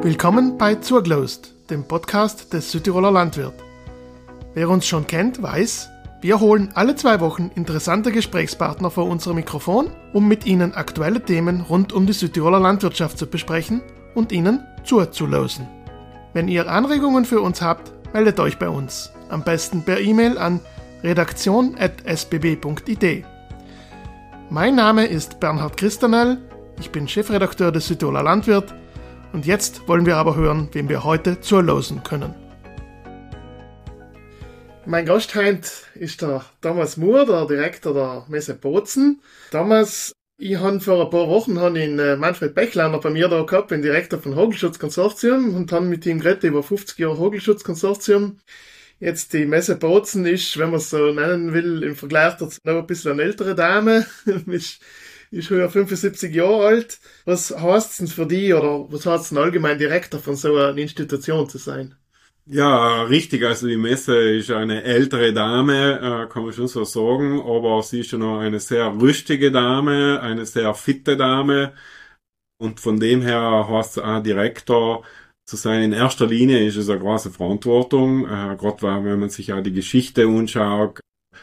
Willkommen bei Zurglost, dem Podcast des Südtiroler Landwirt. Wer uns schon kennt, weiß, wir holen alle zwei Wochen interessante Gesprächspartner vor unser Mikrofon, um mit ihnen aktuelle Themen rund um die Südtiroler Landwirtschaft zu besprechen und ihnen zuzulosen. Wenn ihr Anregungen für uns habt, meldet euch bei uns. Am besten per E-Mail an redaktion.sbb.id. Mein Name ist Bernhard Christanel, ich bin Chefredakteur des Südtiroler Landwirt und jetzt wollen wir aber hören, wem wir heute zurlosen können. Mein Gast heute ist der Thomas Moore, der Direktor der Messe Bozen. Thomas, ich habe vor ein paar Wochen ihn äh, Manfred Bechlander bei mir da gehabt, den Direktor von Hogelschutzkonsortium und dann mit ihm geredet über 50 Jahre Hogelschutzkonsortium. Jetzt die Messe Bozen ist, wenn man es so nennen will, im Vergleich dazu noch ein bisschen eine ältere Dame. ist höher 75 Jahre alt. Was heißt es denn für die oder was heißt es denn allgemein Direktor von so einer Institution zu sein? Ja, richtig. Also die Messe ist eine ältere Dame, äh, kann man schon so sagen, aber sie ist schon noch eine sehr rüstige Dame, eine sehr fitte Dame. Und von dem her heißt es auch Direktor zu sein. In erster Linie ist es eine große Verantwortung, äh, gerade wenn man sich auch die Geschichte anschaut,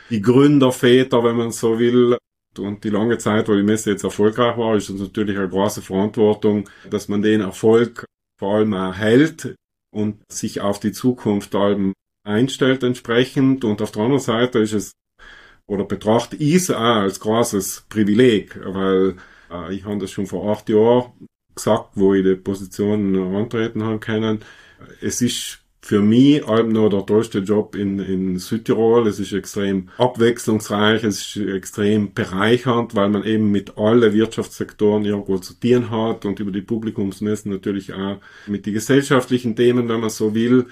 die Gründerväter, wenn man so will, und die lange Zeit, wo die Messe jetzt erfolgreich war, ist es natürlich eine große Verantwortung, dass man den Erfolg vor allem erhält und sich auf die Zukunft allem einstellt entsprechend. Und auf der anderen Seite ist es, oder betrachte ich es auch als großes Privileg, weil äh, ich habe das schon vor acht Jahren gesagt, wo ich die Position antreten haben können. Es ist für mich allem noch der tollste Job in, in Südtirol. Es ist extrem abwechslungsreich, es ist extrem bereichernd, weil man eben mit allen Wirtschaftssektoren irgendwo zu tun hat und über die Publikumsmessen natürlich auch mit den gesellschaftlichen Themen, wenn man so will.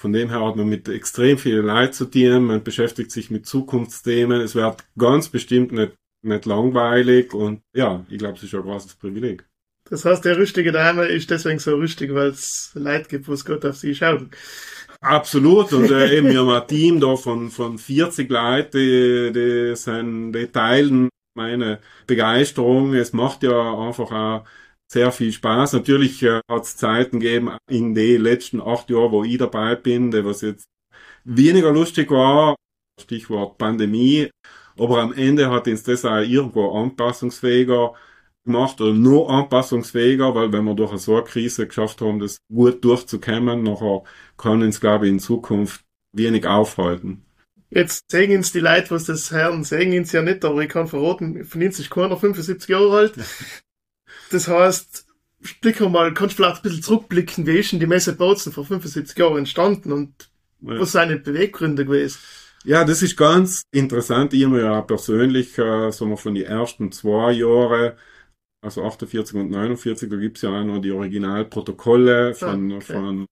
Von dem her hat man mit extrem vielen Leid zu tun, man beschäftigt sich mit Zukunftsthemen. Es wird ganz bestimmt nicht, nicht langweilig und ja, ich glaube, es ist ein großes Privileg. Das heißt, der rüstige Dame ist deswegen so rüstig, weil es Leid gibt, was Gott auf sie schaut. Absolut. Und äh, eben wir haben ein Team da von, von 40 Leuten, die, die, sind, die teilen meine Begeisterung. Es macht ja einfach auch sehr viel Spaß. Natürlich äh, hat es Zeiten gegeben in den letzten acht Jahren, wo ich dabei bin, die was jetzt weniger lustig war. Stichwort Pandemie. Aber am Ende hat uns das auch irgendwo anpassungsfähiger gemacht oder nur anpassungsfähiger, weil wenn wir durch eine so eine Krise geschafft haben, das gut durchzukommen, nachher können uns, glaube ich, in Zukunft wenig aufhalten. Jetzt sehen uns die Leute, was das hören, sehen uns ja nicht, aber ich kann verraten, von uns ist keiner 75 Jahre alt. Das heißt, blicken mal, kannst du vielleicht ein bisschen zurückblicken, wie ist denn die Messe Bozen vor 75 Jahren entstanden und ja. was die Beweggründe gewesen? Ja, das ist ganz interessant. Ich habe ja persönlich, äh, sagen wir, von den ersten zwei Jahren also 48 und 49, da gibt's ja auch noch die Originalprotokolle von, okay. von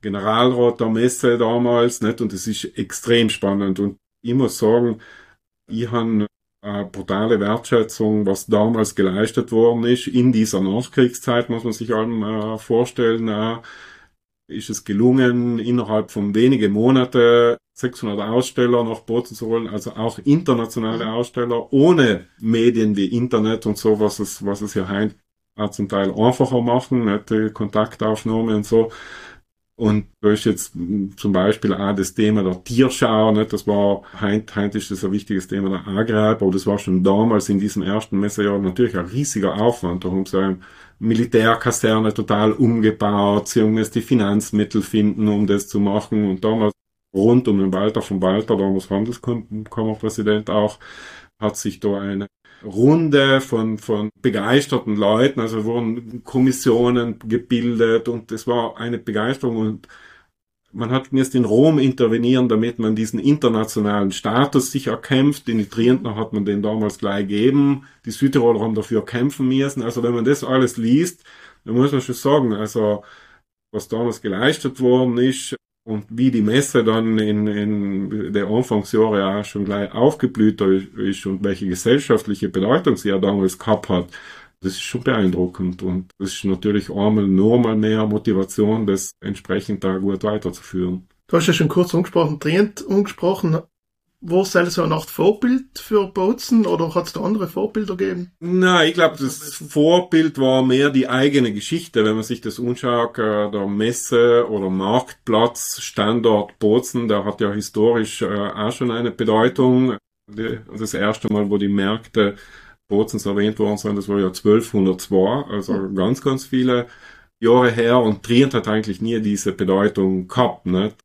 Generalrat der Messe damals, nicht? Und es ist extrem spannend. Und ich muss sagen, ich habe eine brutale Wertschätzung, was damals geleistet worden ist. In dieser Nachkriegszeit muss man sich allem äh, vorstellen, äh, ist es gelungen, innerhalb von wenigen Monaten 600 Aussteller nach Bozen zu holen, also auch internationale mhm. Aussteller ohne Medien wie Internet und so, was es, was es ja heute auch zum Teil einfacher machen, nette Kontaktaufnahme und so. Und da ist jetzt zum Beispiel auch das Thema der Tierschau, nicht? das war, heint, heint ist das ein wichtiges Thema der Agrar, aber das war schon damals in diesem ersten Messejahr natürlich ein riesiger Aufwand. Da haben sie eine Militärkaserne total umgebaut, sie müssen die Finanzmittel finden, um das zu machen. Und damals rund um den Walter von Walter, damals Handelskammerpräsident auch, hat sich da eine Runde von, von begeisterten Leuten, also wurden Kommissionen gebildet und es war eine Begeisterung und man hat jetzt in Rom intervenieren, damit man diesen internationalen Status sich erkämpft. In Trienten hat man den damals gleich gegeben. Die Südtiroler haben dafür kämpfen müssen. Also wenn man das alles liest, dann muss man schon sagen, also was damals geleistet worden ist, und wie die Messe dann in, in der Anfangsjahre auch schon gleich aufgeblüht ist und welche gesellschaftliche Bedeutung sie ja damals gehabt hat, das ist schon beeindruckend und das ist natürlich einmal nur mal mehr Motivation, das entsprechend da gut weiterzuführen. Du hast ja schon kurz angesprochen, Trient angesprochen. War es so eine Art Vorbild für Bozen oder hat es da andere Vorbilder gegeben? Na, ich glaube, das Vorbild war mehr die eigene Geschichte. Wenn man sich das anschaut, äh, der Messe- oder Marktplatz, Standort Bozen, der hat ja historisch äh, auch schon eine Bedeutung. Das erste Mal, wo die Märkte Bozens erwähnt worden sind, das war ja 1202, also ganz, ganz viele Jahre her und Trient hat eigentlich nie diese Bedeutung gehabt. Nicht?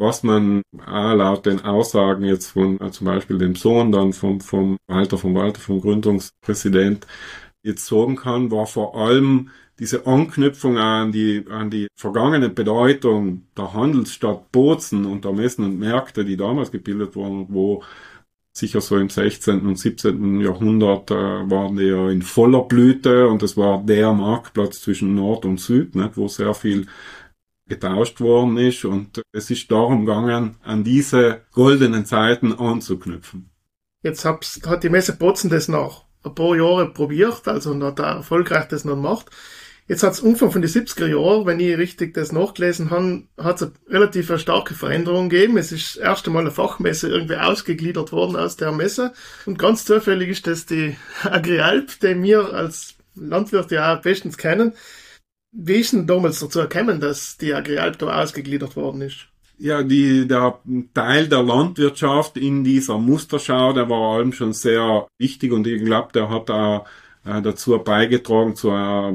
Was man auch laut den Aussagen jetzt von äh, zum Beispiel dem Sohn dann vom, vom Walter vom Walter, vom Gründungspräsident jetzt sagen kann, war vor allem diese Anknüpfung an die, an die vergangene Bedeutung der Handelsstadt Bozen und der Messen und Märkte, die damals gebildet wurden, wo sicher so im 16. und 17. Jahrhundert äh, waren die ja in voller Blüte und es war der Marktplatz zwischen Nord und Süd, nicht, wo sehr viel getauscht worden ist und es ist darum gegangen, an diese goldenen Zeiten anzuknüpfen. Jetzt hat die Messe Botzen das noch ein paar Jahre probiert, also hat er erfolgreich das noch gemacht. Jetzt hat's Umfang von den 70er Jahren, wenn ich richtig das nachgelesen habe, hat's eine relativ starke Veränderung gegeben. Es ist das erste Mal eine Fachmesse irgendwie ausgegliedert worden aus der Messe. Und ganz zufällig ist das die Agrialp, die wir als Landwirte ja bestens kennen. Wie ist denn damals dazu erkennen, dass die Agrialp ausgegliedert worden ist? Ja, die, der Teil der Landwirtschaft in dieser Musterschau, der war allem schon sehr wichtig und ich glaube, der hat auch äh, dazu beigetragen zu, äh,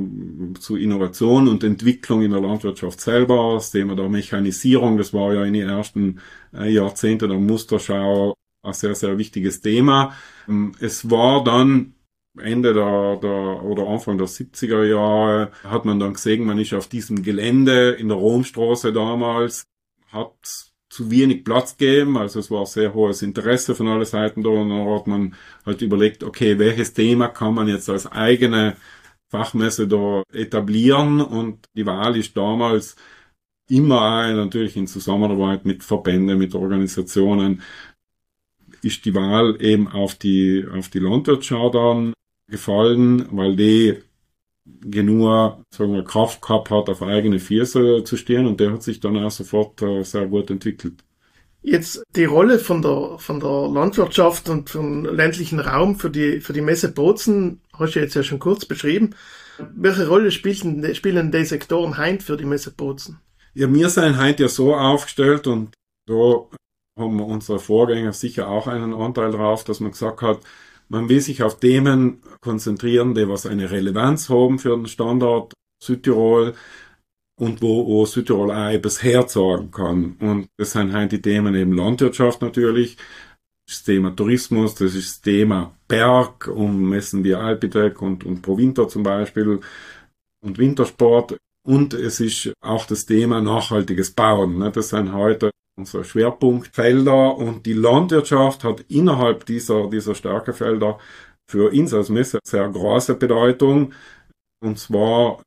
zu Innovation und Entwicklung in der Landwirtschaft selber. Das Thema der Mechanisierung, das war ja in den ersten äh, Jahrzehnten der Musterschau ein sehr, sehr wichtiges Thema. Ähm, es war dann Ende der, der oder Anfang der 70er Jahre hat man dann gesehen, man ist auf diesem Gelände in der Romstraße damals, hat zu wenig Platz gegeben, also es war sehr hohes Interesse von allen Seiten da und dann hat man halt überlegt, okay, welches Thema kann man jetzt als eigene Fachmesse da etablieren? Und die Wahl ist damals immer natürlich in Zusammenarbeit mit Verbänden, mit Organisationen, ist die Wahl eben auf die, auf die Landwirtschau dann gefallen, weil die genug sagen wir, Kraft gehabt hat, auf eigene Füße zu stehen und der hat sich dann auch sofort äh, sehr gut entwickelt. Jetzt die Rolle von der, von der Landwirtschaft und vom ländlichen Raum für die, für die Messe Bozen hast du jetzt ja schon kurz beschrieben. Welche Rolle spielen, spielen die Sektoren heint für die Messe Bozen? Ja, wir sind heint ja so aufgestellt und da haben unsere Vorgänger sicher auch einen Anteil drauf, dass man gesagt hat, man will sich auf Themen konzentrieren, die was eine Relevanz haben für den Standort Südtirol und wo, wo Südtirol auch etwas herzagen kann. Und das sind halt die Themen eben Landwirtschaft natürlich, das Thema Tourismus, das ist das Thema Berg, um Messen wie Alpitec und, und Provinter zum Beispiel und Wintersport. Und es ist auch das Thema nachhaltiges Bauen. Ne? Das sind heute unsere Schwerpunktfelder und die Landwirtschaft hat innerhalb dieser, dieser Stärkefelder für uns als Messe sehr große Bedeutung. Und zwar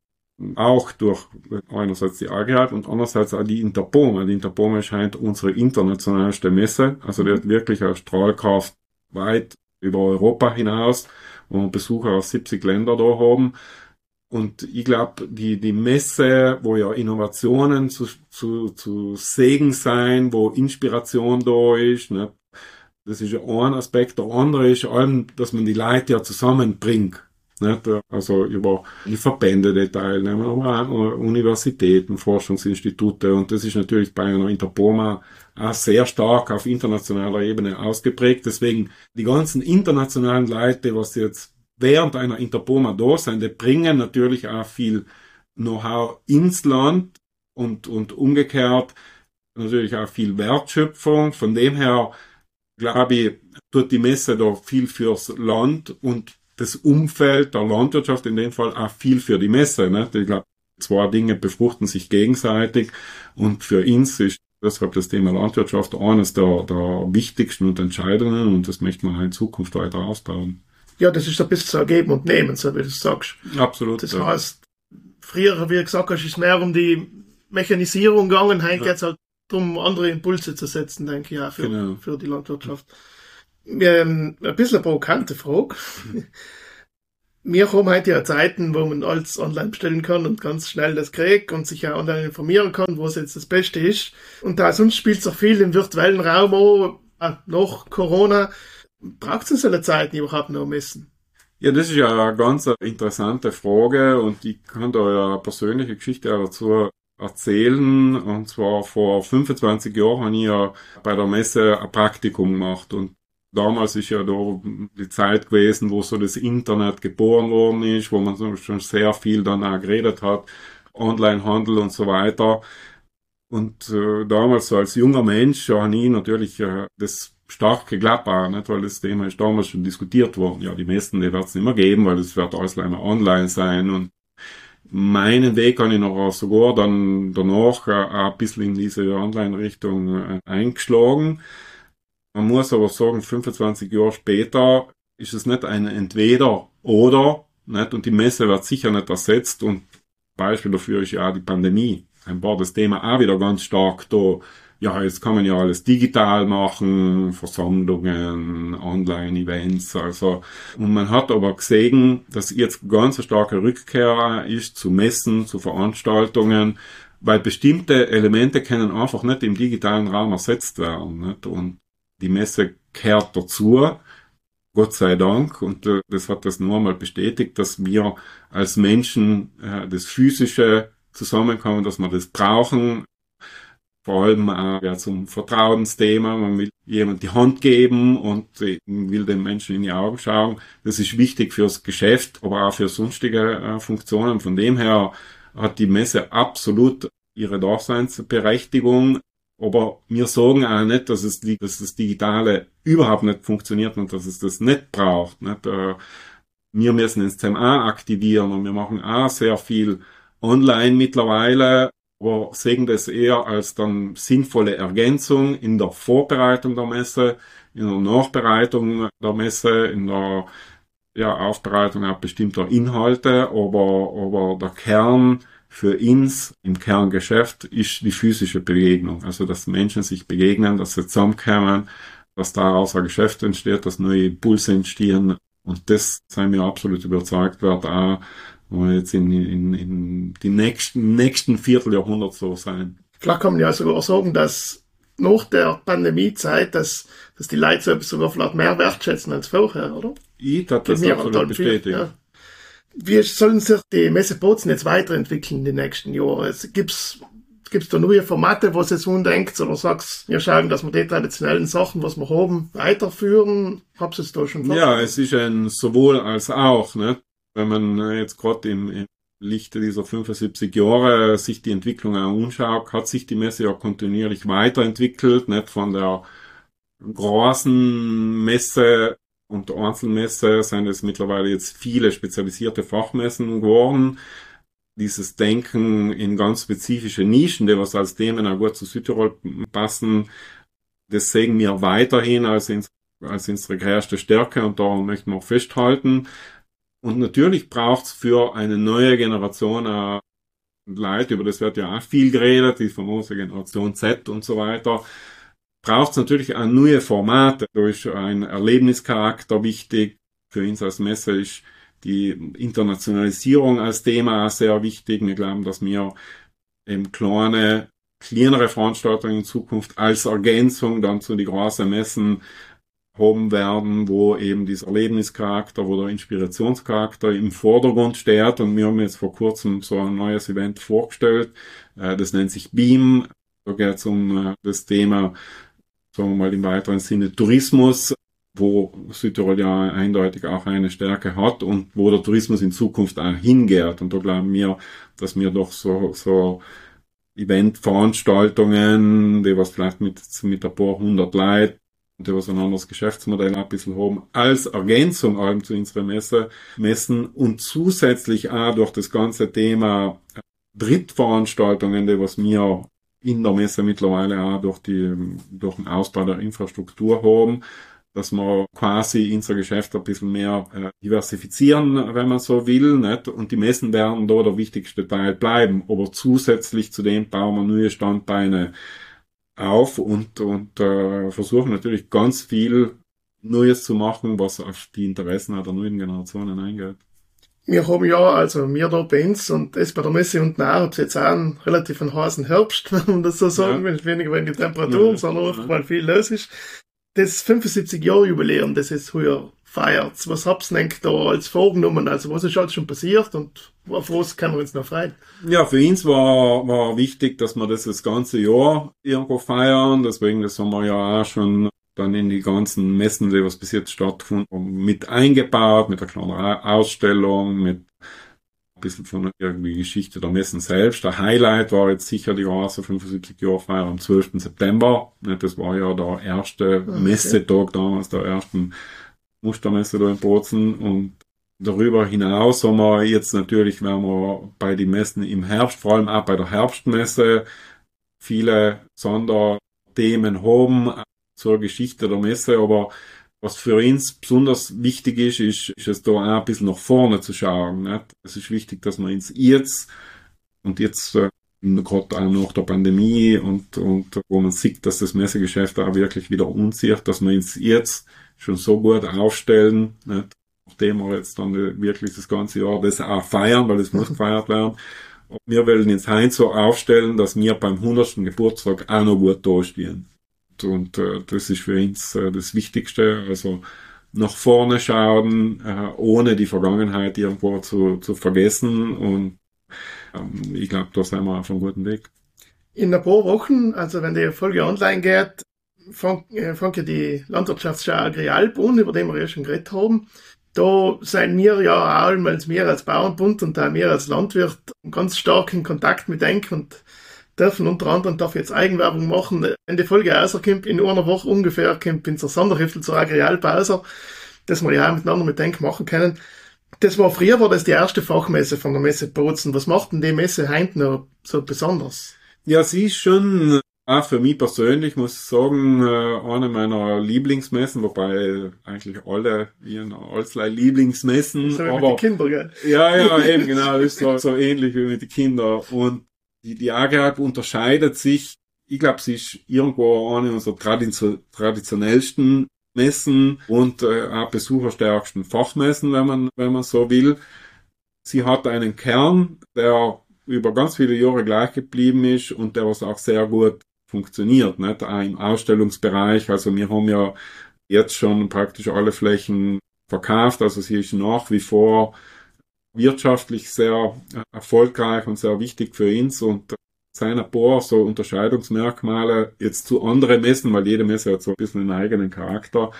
auch durch einerseits die Agriat und andererseits auch die Interpome. Die Interpome scheint unsere internationalste Messe, also die hat wirklich eine Strahlkraft weit über Europa hinaus, wo wir Besucher aus 70 Ländern da haben. Und ich glaube, die, die Messe, wo ja Innovationen zu, zu, zu Segen sein, wo Inspiration da ist, ne? das ist ja ein Aspekt. Der andere ist allem, dass man die Leute ja zusammenbringt. Nicht? Also über die Verbände, die teilnehmen, aber auch Universitäten, Forschungsinstitute. Und das ist natürlich bei einer Interpoma auch sehr stark auf internationaler Ebene ausgeprägt. Deswegen die ganzen internationalen Leute, was jetzt während einer Interpoma da sein, die bringen natürlich auch viel Know-how ins Land und, und umgekehrt natürlich auch viel Wertschöpfung. Von dem her, glaube ich, tut die Messe da viel fürs Land und das Umfeld der Landwirtschaft in dem Fall auch viel für die Messe. Ne? Ich glaube, zwei Dinge befruchten sich gegenseitig und für uns ist deshalb das Thema Landwirtschaft eines der, der wichtigsten und entscheidenden und das möchte man in Zukunft weiter ausbauen. Ja, das ist ein bisschen so geben und nehmen, so wie du sagst. Absolut. Das ja. heißt, früher, wie du gesagt hast, ist mehr um die Mechanisierung gegangen, heute ja. geht halt darum, andere Impulse zu setzen, denke ich, auch für, genau. für die Landwirtschaft. Ähm, ein bisschen eine provokante Frage. Wir haben heute ja Zeiten, wo man alles online bestellen kann und ganz schnell das kriegt und sich ja online informieren kann, was jetzt das Beste ist. Und da sonst spielt es auch viel im virtuellen Raum auch nach Corona. Braucht es in solchen Zeiten überhaupt noch Messen? Ja, das ist ja eine ganz interessante Frage und ich kann da eine persönliche Geschichte dazu erzählen. Und zwar vor 25 Jahren habe ich ja bei der Messe ein Praktikum gemacht und damals ist ja da die Zeit gewesen, wo so das Internet geboren worden ist, wo man schon sehr viel dann auch geredet hat, Onlinehandel und so weiter. Und äh, damals so als junger Mensch habe ich natürlich äh, das stark geglaubt, auch, nicht? weil das Thema ist damals schon diskutiert worden. Ja, die meisten, die wird es nicht mehr geben, weil es wird alles immer online sein und meinen Weg habe ich noch sogar dann danach äh, ein bisschen in diese Online-Richtung äh, eingeschlagen. Man muss aber sagen, 25 Jahre später ist es nicht ein Entweder oder, nicht? Und die Messe wird sicher nicht ersetzt und Beispiel dafür ist ja auch die Pandemie. Ein war das Thema auch wieder ganz stark da ja, jetzt kann man ja alles digital machen, Versammlungen, Online-Events, also. Und man hat aber gesehen, dass jetzt ganz eine starke Rückkehr ist zu Messen, zu Veranstaltungen, weil bestimmte Elemente können einfach nicht im digitalen Raum ersetzt werden, nicht? Und die Messe kehrt dazu, Gott sei Dank, und äh, das hat das nur einmal bestätigt, dass wir als Menschen äh, das physische Zusammenkommen, dass wir das brauchen, vor allem auch ja, zum Vertrauensthema. Man will jemand die Hand geben und will den Menschen in die Augen schauen. Das ist wichtig fürs Geschäft, aber auch für sonstige äh, Funktionen. Von dem her hat die Messe absolut ihre Daseinsberechtigung. Aber wir sagen auch nicht, dass, es, dass das Digitale überhaupt nicht funktioniert und dass es das nicht braucht. Nicht? Äh, wir müssen ins CMA aktivieren und wir machen auch sehr viel online mittlerweile aber sehen das eher als dann sinnvolle Ergänzung in der Vorbereitung der Messe, in der Nachbereitung der Messe, in der ja, Aufbereitung auch bestimmter Inhalte, aber, aber der Kern für uns im Kerngeschäft ist die physische Begegnung. Also, dass Menschen sich begegnen, dass sie zusammenkommen, dass daraus ein Geschäft entsteht, dass neue Impulse entstehen. Und das, seien wir absolut überzeugt, wird auch wir jetzt in, in, in die nächsten, nächsten Vierteljahrhundert so sein. Vielleicht kann man ja sogar sagen, dass nach der Pandemiezeit, dass, dass die Leute so etwas sogar vielleicht mehr wertschätzen als vorher, oder? Ich das, das absolut bestätigen. Ja. Wie sollen sich die Messe Bozen jetzt weiterentwickeln in den nächsten Jahren? Gibt's gibt's da neue Formate, was jetzt undenkt, oder sagst, wir schauen, dass wir die traditionellen Sachen, was wir haben, weiterführen? Hab's es da schon Ja, es ist ein sowohl als auch, ne? Wenn man äh, jetzt gerade im, im Lichte dieser 75 Jahre sich die Entwicklung anschaut, hat sich die Messe ja kontinuierlich weiterentwickelt, nicht von der großen Messe und der Einzelmesse sind es mittlerweile jetzt viele spezialisierte Fachmessen geworden. Dieses Denken in ganz spezifische Nischen, die was als Themen auch gut zu Südtirol passen, das sehen wir weiterhin als, als unsere größte Stärke und da möchten wir auch festhalten. Und natürlich braucht's für eine neue Generation äh, Leute, über das wird ja auch viel geredet, die famose Generation Z und so weiter, braucht's natürlich auch neue Formate. Da ist ein Erlebnischarakter wichtig. Für uns als Messe ist die Internationalisierung als Thema auch sehr wichtig. Wir glauben, dass wir eben kleine, kleinere Veranstaltungen in Zukunft als Ergänzung dann zu den großen Messen haben werden, wo eben dieser Erlebnischarakter, wo der Inspirationscharakter im Vordergrund steht. Und wir haben jetzt vor kurzem so ein neues Event vorgestellt. Äh, das nennt sich Beam. Da geht es um äh, das Thema, sagen wir mal im weiteren Sinne Tourismus, wo Südtirol ja eindeutig auch eine Stärke hat und wo der Tourismus in Zukunft auch hingeht. Und da glauben wir, dass wir doch so, so Eventveranstaltungen, die was vielleicht mit, mit ein paar hundert Leuten die was ein anderes Geschäftsmodell ein bisschen haben, als Ergänzung allem zu unserer Messe messen und zusätzlich auch durch das ganze Thema Drittveranstaltungen, die was wir in der Messe mittlerweile auch durch die, durch den Ausbau der Infrastruktur haben, dass wir quasi unser Geschäft ein bisschen mehr äh, diversifizieren, wenn man so will, nicht? Und die Messen werden da der wichtigste Teil bleiben. Aber zusätzlich zu dem bauen wir neue Standbeine auf und, und äh, versuchen natürlich ganz viel Neues zu machen, was auf die Interessen der neuen Generationen eingeht. Wir haben ja, also wir da bei uns und es bei der Messe unten auch, jetzt auch einen relativ einen heißen Herbst, wenn man das so sagen ja. will, weniger wegen die Temperaturen, ja, sondern auch, weil viel los ist. das 75-Jahr-Jubiläum, das ist heuer feiert. Was hab's denn da als vorgenommen? Also was ist alles schon passiert und auf was können wir uns noch freuen? Ja, für uns war, war wichtig, dass wir das das ganze Jahr irgendwo feiern. Deswegen, das haben wir ja auch schon dann in die ganzen Messen, die was bis jetzt stattgefunden haben, mit eingebaut, mit einer kleinen Ausstellung, mit ein bisschen von irgendwie Geschichte der Messen selbst. Der Highlight war jetzt sicher die große 75 Jahre Feier am 12. September. Das war ja der erste okay. Messetag damals, der ersten Mustermesse da in Bozen und darüber hinaus haben wir jetzt natürlich, wenn wir bei den Messen im Herbst, vor allem auch bei der Herbstmesse, viele Sonderthemen haben zur Geschichte der Messe, aber was für uns besonders wichtig ist, ist, ist es da auch ein bisschen nach vorne zu schauen. Nicht? Es ist wichtig, dass man uns jetzt und jetzt äh, gerade auch nach der Pandemie und, und wo man sieht, dass das Messegeschäft auch wirklich wieder unsicher, dass wir uns jetzt schon so gut aufstellen, nicht? nachdem wir jetzt dann wirklich das ganze Jahr das auch feiern, weil es muss gefeiert werden. Und wir wollen jetzt Heinz so aufstellen, dass wir beim 100. Geburtstag auch noch gut dastehen. Und, und äh, das ist für uns äh, das Wichtigste. Also nach vorne schauen, äh, ohne die Vergangenheit irgendwo zu, zu vergessen. Und ähm, ich glaube, da sind wir auf einem guten Weg. In ein paar Wochen, also wenn die Folge online geht, fängt äh, ja die Landwirtschaftsschau Agrialp über den wir ja schon geredet haben. Da sind wir ja auch als wir als Bauernbund und auch wir als Landwirt ganz stark in Kontakt mit Denk und dürfen unter anderem darf jetzt Eigenwerbung machen. Wenn die Folge rauskommt, in einer Woche ungefähr kommt unser Sonderhilfe zur Agrialp raus, dass wir ja auch miteinander mit Denk machen können. Das war früher war das die erste Fachmesse von der Messe Bozen. Was macht denn die Messe heute noch so besonders? Ja, sie ist schon Ah, für mich persönlich muss ich sagen, äh, eine meiner Lieblingsmessen, wobei eigentlich alle ihren allerlei Lieblingsmessen. So aber, mit den Kindern, gell? Ja, ja, eben genau, das ist so, so ähnlich wie mit den Kindern. Und die, die AGAG unterscheidet sich, ich glaube, sie ist irgendwo eine unserer traditionellsten Messen und äh, auch besucherstärksten Fachmessen, wenn man, wenn man so will. Sie hat einen Kern, der über ganz viele Jahre gleich geblieben ist und der was auch sehr gut funktioniert, nicht? Auch im Ausstellungsbereich. Also wir haben ja jetzt schon praktisch alle Flächen verkauft. Also sie ist nach wie vor wirtschaftlich sehr erfolgreich und sehr wichtig für uns und seine paar so Unterscheidungsmerkmale jetzt zu anderen Messen, weil jede Messe hat so ein bisschen einen eigenen Charakter.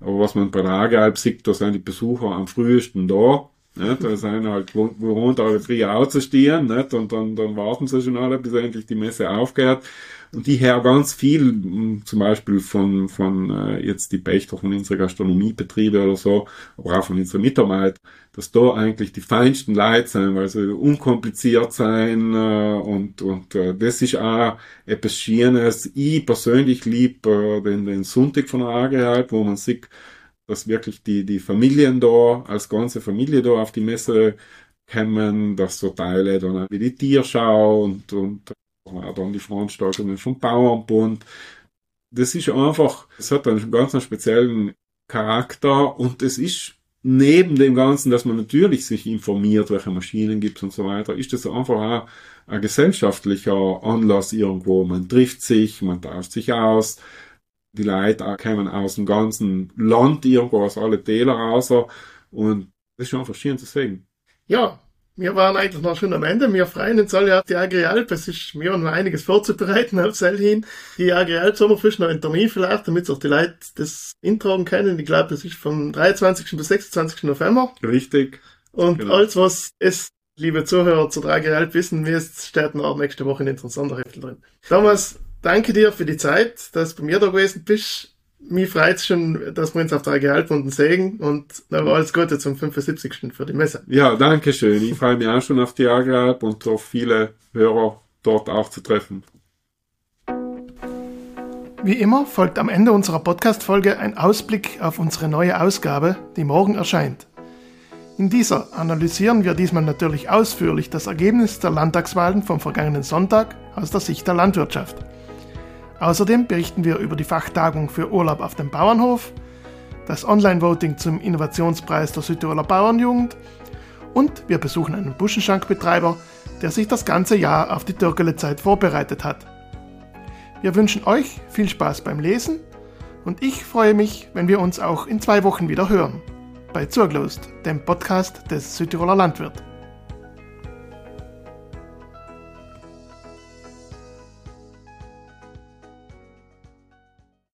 Aber was man bei der Agealp sieht, da sind die Besucher am frühesten da. Nicht? Da sind halt gewohnt, alle früh aufzustehen, nicht? Und dann, dann warten sie schon alle, bis endlich die Messe aufgehört. Und ich höre ganz viel, hm, zum Beispiel von, von äh, jetzt die Pächter von unseren Gastronomiebetriebe oder so, aber auch von unseren Mitarbeitern, dass da eigentlich die feinsten Leute sind, weil sie unkompliziert sein äh, und, und äh, das ist auch etwas Schönes. Ich persönlich liebe äh, den, den Sonntag von der AG wo man sieht, dass wirklich die, die Familien da, als ganze Familie da auf die Messe kommen, dass so Teile dann wie die Tierschau und, und dann die Veranstaltungen vom Bauernbund. Das ist einfach, es hat einen ganz speziellen Charakter und es ist neben dem Ganzen, dass man natürlich sich informiert, welche Maschinen gibt und so weiter, ist das einfach auch ein gesellschaftlicher Anlass irgendwo. Man trifft sich, man tauscht sich aus, die Leute kommen aus dem ganzen Land irgendwo, aus alle Täler raus und das ist schon schön zu sehen. Ja, wir waren eigentlich noch schon am Ende. Wir freuen uns alle auf die Agrialp. Es ist, haben noch einiges vorzubereiten auf Sell hin. Die Agrialp Sommerfisch noch in Termin vielleicht, damit sich die Leute das intragen können. Ich glaube, das ist vom 23. bis 26. November. Richtig. Und genau. alles, was es, liebe Zuhörer, zur Agrialp wissen müsst, steht noch nächste Woche in den Sonderheftel drin. Thomas, danke dir für die Zeit, dass du bei mir da gewesen bist mich freut es schon, dass wir uns auf drei Gehaltrunden sägen und dann alles Gute zum 75. für die Messe. Ja, danke schön. Ich freue mich auch schon auf die Agralp und auf viele Hörer dort auch zu treffen. Wie immer folgt am Ende unserer Podcast-Folge ein Ausblick auf unsere neue Ausgabe, die morgen erscheint. In dieser analysieren wir diesmal natürlich ausführlich das Ergebnis der Landtagswahlen vom vergangenen Sonntag aus der Sicht der Landwirtschaft. Außerdem berichten wir über die Fachtagung für Urlaub auf dem Bauernhof, das Online-Voting zum Innovationspreis der Südtiroler Bauernjugend und wir besuchen einen Buschenschankbetreiber, der sich das ganze Jahr auf die Türkele-Zeit vorbereitet hat. Wir wünschen euch viel Spaß beim Lesen Und ich freue mich, wenn wir uns auch in zwei Wochen wieder hören. Bei Zurglost, dem Podcast des Südtiroler Landwirt.